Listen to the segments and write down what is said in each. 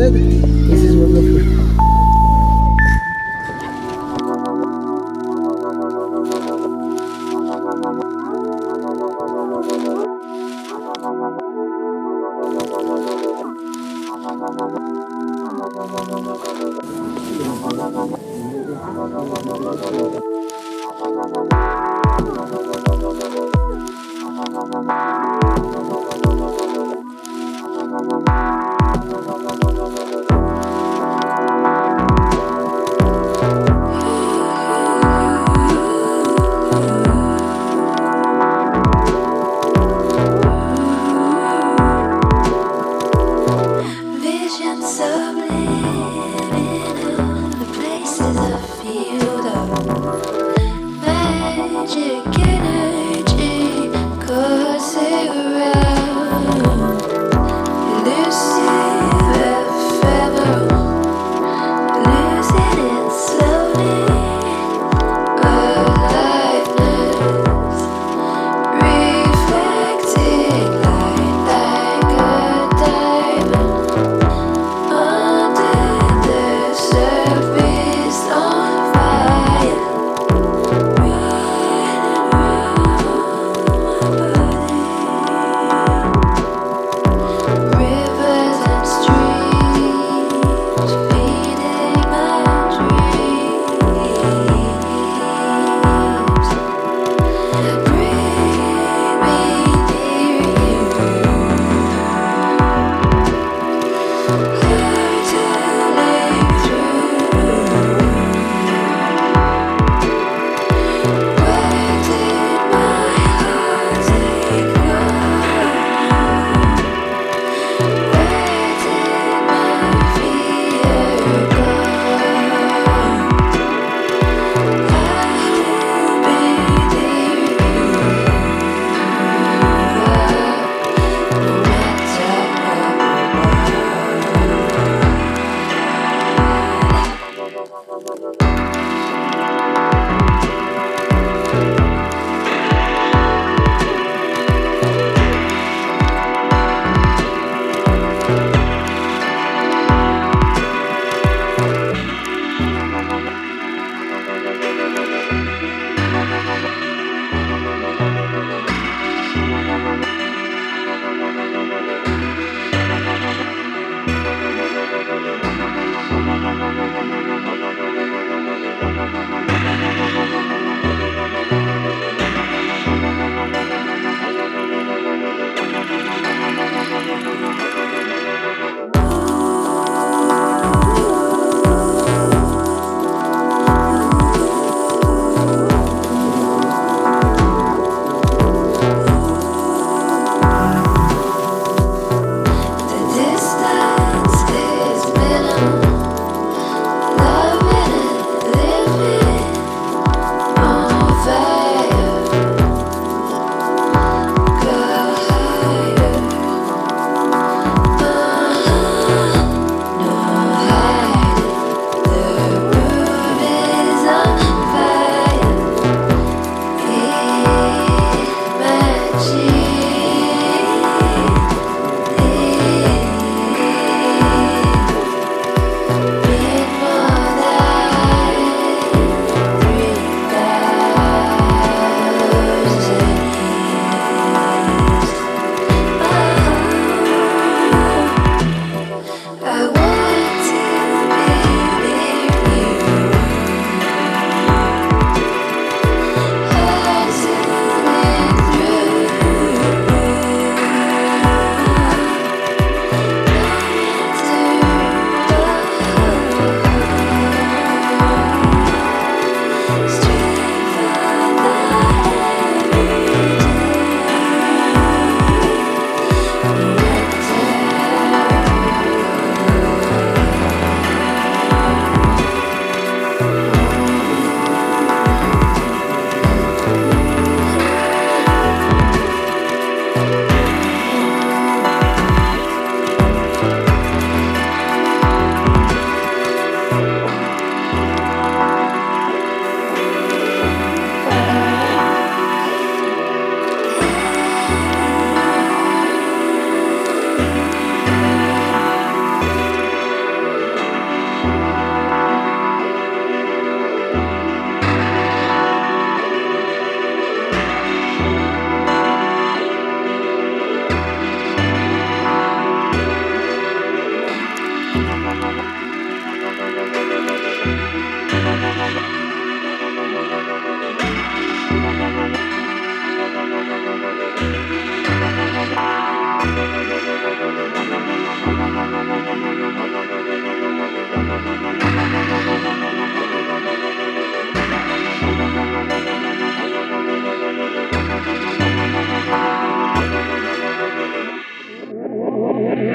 said.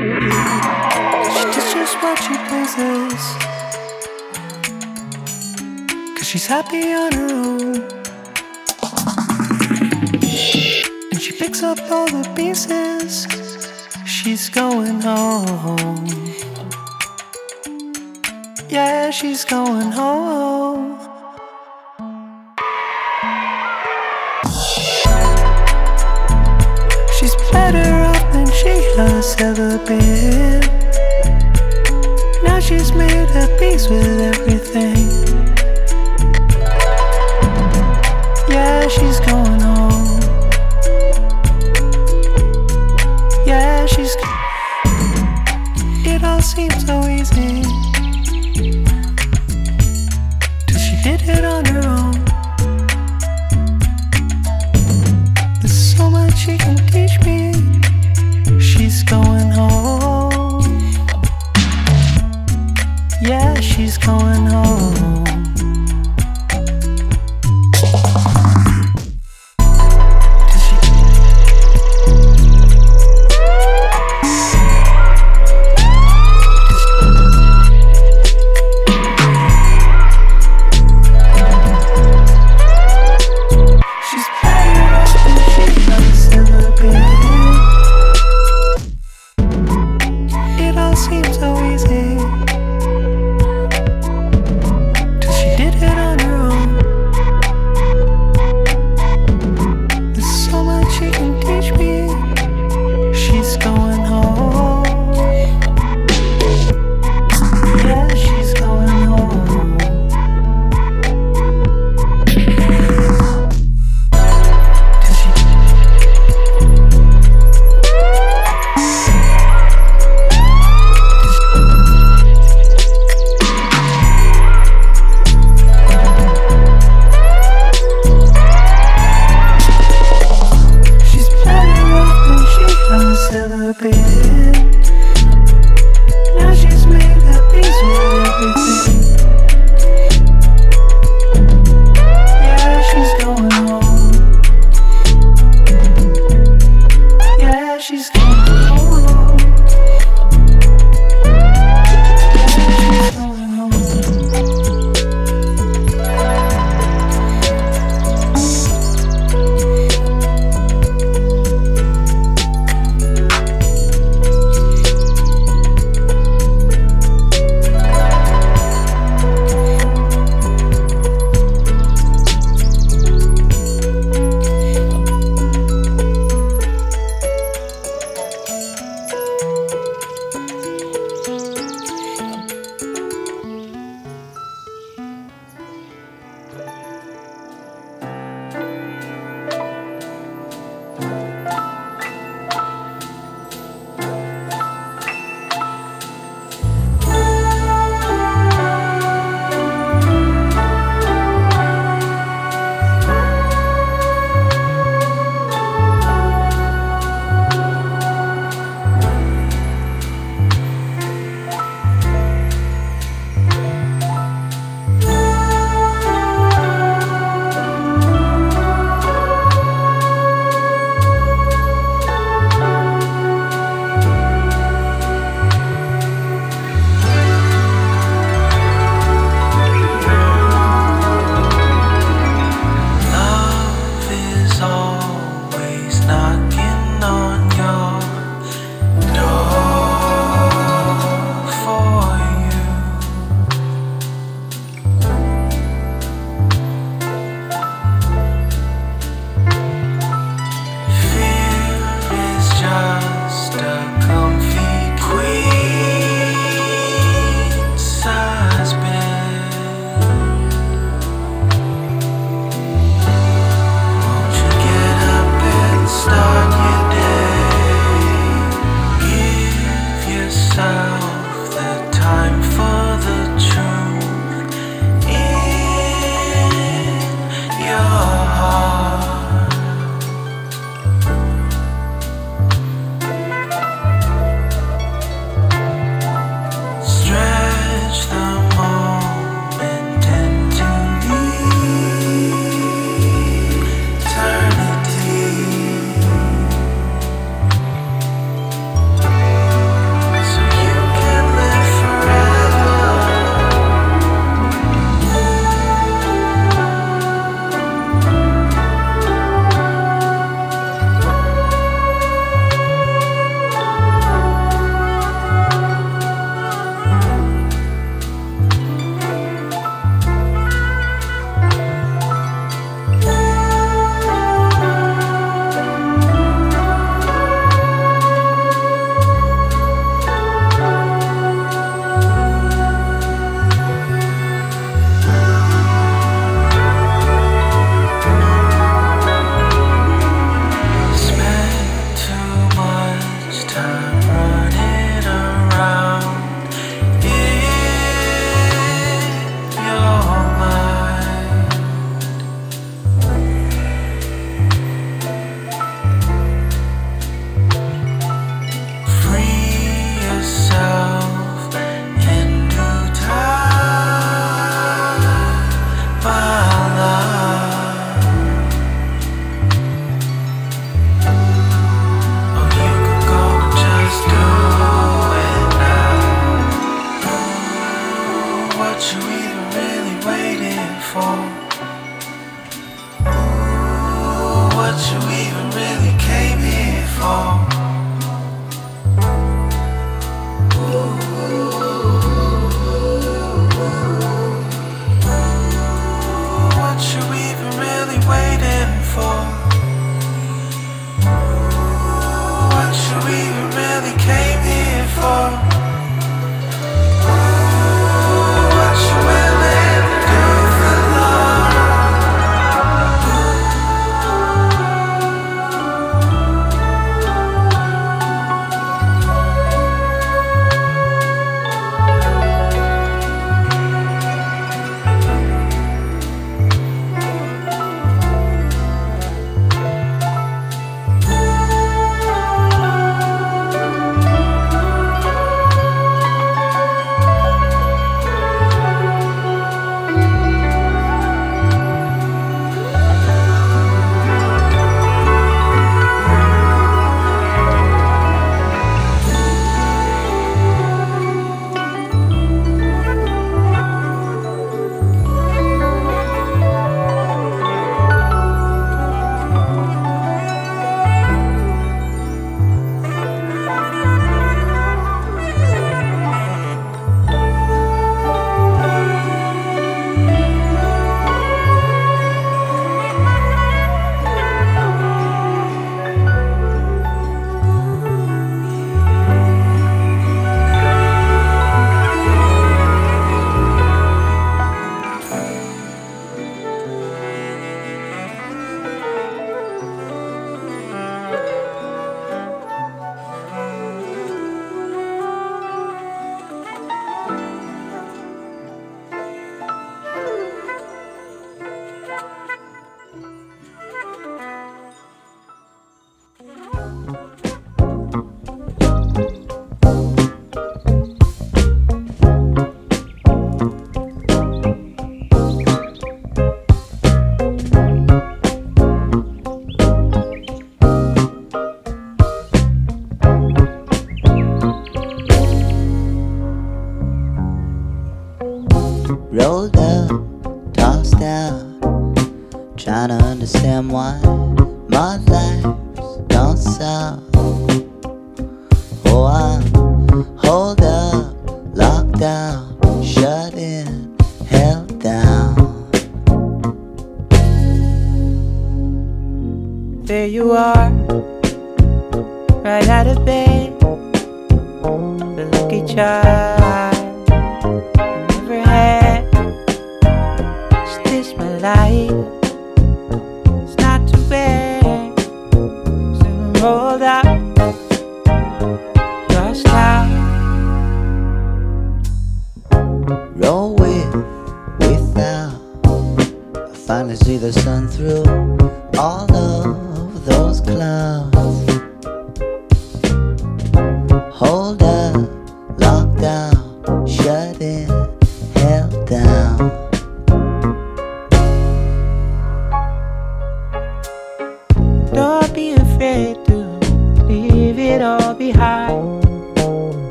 She just what she pleases. Cause she's happy on her own. And she picks up all the pieces. She's going home. Yeah, she's going home. Has ever been. Now she's made her peace with everything. Yeah, she's going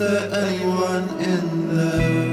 there anyone in there?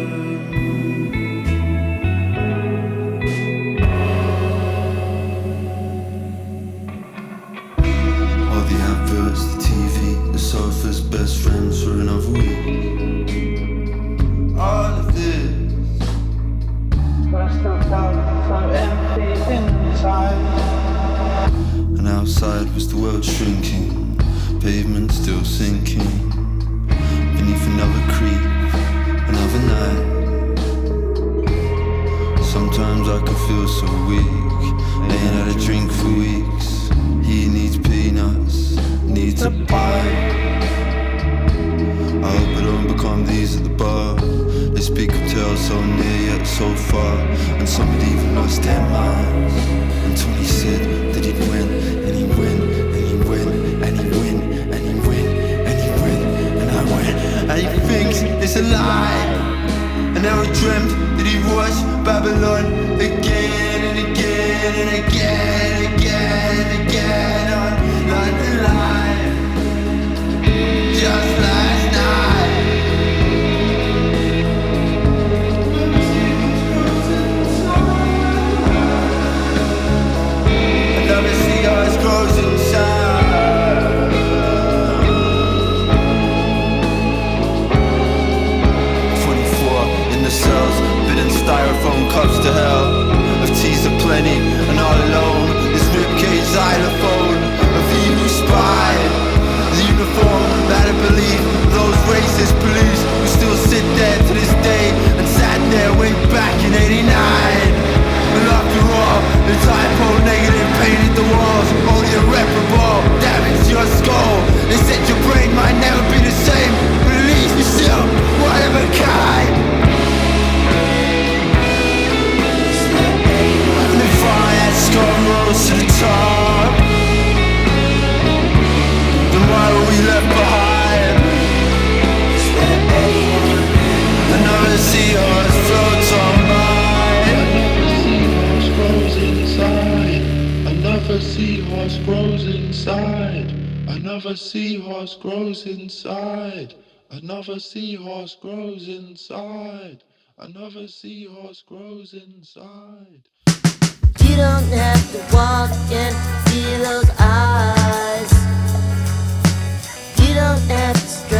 far, and some had even lost their minds. Another seahorse grows inside. You don't have to walk in see those eyes. You don't have to.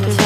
to